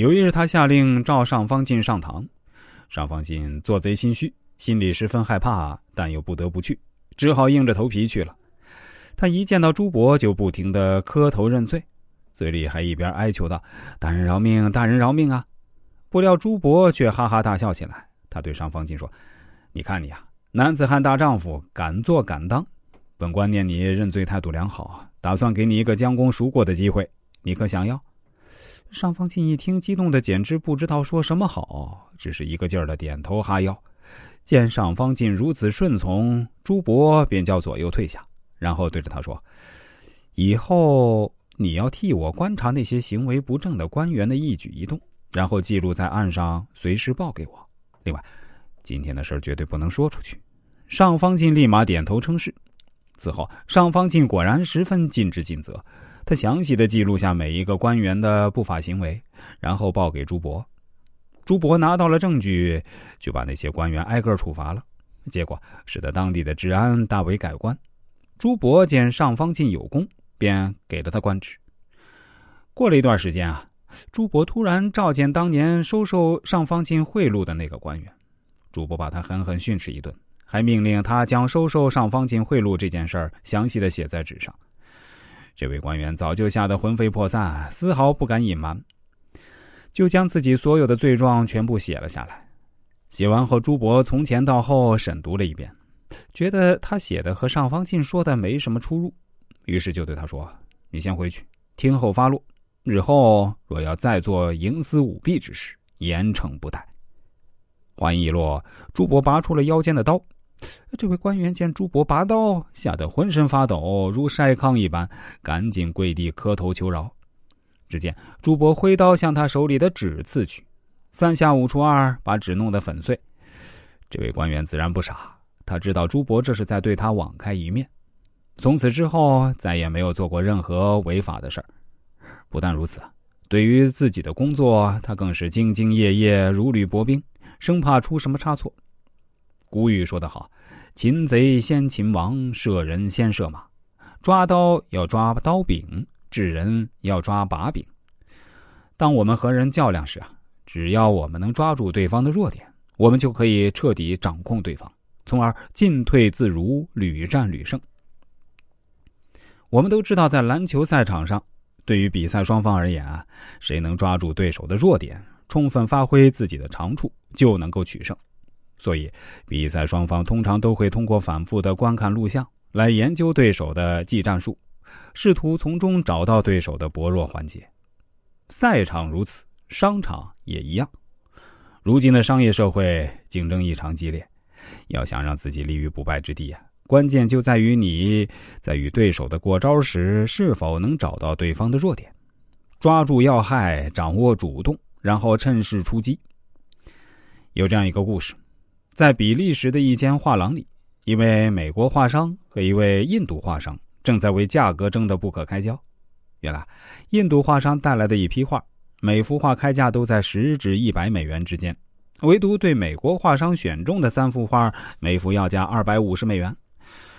有一日，他下令召尚方进上堂。尚方进做贼心虚，心里十分害怕，但又不得不去，只好硬着头皮去了。他一见到朱伯，就不停的磕头认罪，嘴里还一边哀求道：“大人饶命，大人饶命啊！”不料朱伯却哈哈大笑起来。他对尚方进说：“你看你啊，男子汉大丈夫，敢做敢当。本官念你认罪态度良好，打算给你一个将功赎过的机会，你可想要？”上方进一听，激动的简直不知道说什么好，只是一个劲儿的点头哈腰。见上方进如此顺从，朱伯便叫左右退下，然后对着他说：“以后你要替我观察那些行为不正的官员的一举一动，然后记录在案上，随时报给我。另外，今天的事儿绝对不能说出去。”上方进立马点头称是。此后，上方进果然十分尽职尽责。他详细的记录下每一个官员的不法行为，然后报给朱伯。朱伯拿到了证据，就把那些官员挨个处罚了。结果使得当地的治安大为改观。朱伯见尚方进有功，便给了他官职。过了一段时间啊，朱伯突然召见当年收受尚方进贿赂的那个官员，朱伯把他狠狠训斥一顿，还命令他将收受尚方进贿赂这件事儿详细的写在纸上。这位官员早就吓得魂飞魄散，丝毫不敢隐瞒，就将自己所有的罪状全部写了下来。写完后，朱伯从前到后审读了一遍，觉得他写的和上方进说的没什么出入，于是就对他说：“你先回去，听候发落。日后若要再做营私舞弊之事，严惩不贷。”话音一落，朱伯拔出了腰间的刀。这位官员见朱伯拔刀，吓得浑身发抖，如筛糠一般，赶紧跪地磕头求饶。只见朱伯挥刀向他手里的纸刺去，三下五除二把纸弄得粉碎。这位官员自然不傻，他知道朱伯这是在对他网开一面。从此之后，再也没有做过任何违法的事儿。不但如此，对于自己的工作，他更是兢兢业业，如履薄冰，生怕出什么差错。古语说得好：“擒贼先擒王，射人先射马。抓刀要抓刀柄，治人要抓把柄。当我们和人较量时啊，只要我们能抓住对方的弱点，我们就可以彻底掌控对方，从而进退自如，屡战屡胜。”我们都知道，在篮球赛场上，对于比赛双方而言啊，谁能抓住对手的弱点，充分发挥自己的长处，就能够取胜。所以，比赛双方通常都会通过反复的观看录像来研究对手的技战术，试图从中找到对手的薄弱环节。赛场如此，商场也一样。如今的商业社会竞争异常激烈，要想让自己立于不败之地啊，关键就在于你在与对手的过招时是否能找到对方的弱点，抓住要害，掌握主动，然后趁势出击。有这样一个故事。在比利时的一间画廊里，一位美国画商和一位印度画商正在为价格争得不可开交。原来，印度画商带来的一批画，每幅画开价都在十至一百美元之间，唯独对美国画商选中的三幅画，每幅要价二百五十美元。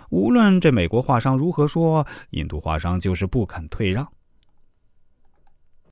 无论这美国画商如何说，印度画商就是不肯退让。